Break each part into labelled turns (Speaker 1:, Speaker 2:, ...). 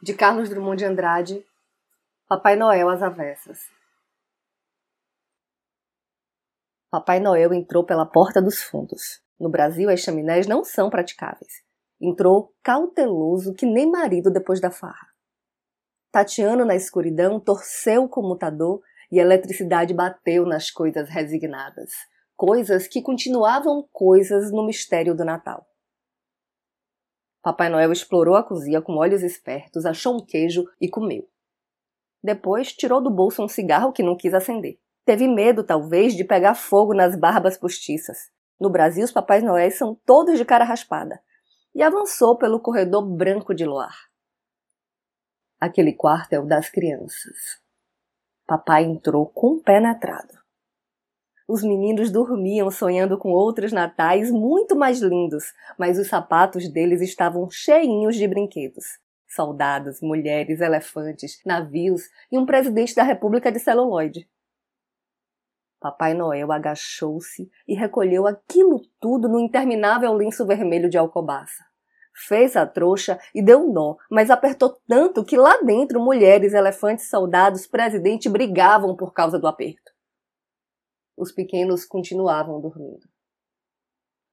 Speaker 1: de Carlos Drummond de Andrade, Papai Noel às avessas. Papai Noel entrou pela porta dos fundos. No Brasil, as chaminés não são praticáveis. Entrou cauteloso que nem marido depois da farra. Tateando na escuridão, torceu o comutador e a eletricidade bateu nas coisas resignadas. Coisas que continuavam coisas no mistério do Natal. Papai Noel explorou a cozinha com olhos espertos, achou um queijo e comeu. Depois tirou do bolso um cigarro que não quis acender. Teve medo, talvez, de pegar fogo nas barbas postiças. No Brasil, os Papais Noéis são todos de cara raspada. E avançou pelo corredor branco de luar. Aquele quarto é o das crianças. Papai entrou compenetrado. Os meninos dormiam sonhando com outros natais muito mais lindos, mas os sapatos deles estavam cheinhos de brinquedos. Soldados, mulheres, elefantes, navios e um presidente da República de celuloide. Papai Noel agachou-se e recolheu aquilo tudo no interminável lenço vermelho de alcobaça. Fez a trouxa e deu um nó, mas apertou tanto que lá dentro mulheres, elefantes, soldados, presidente brigavam por causa do aperto os pequenos continuavam dormindo.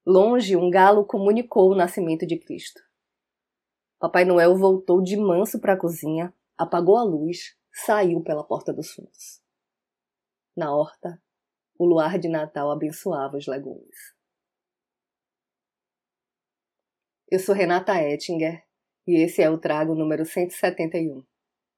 Speaker 1: Longe, um galo comunicou o nascimento de Cristo. Papai Noel voltou de manso para a cozinha, apagou a luz, saiu pela porta dos fundos. Na horta, o luar de Natal abençoava os legumes. Eu sou Renata Ettinger e esse é o Trago número 171.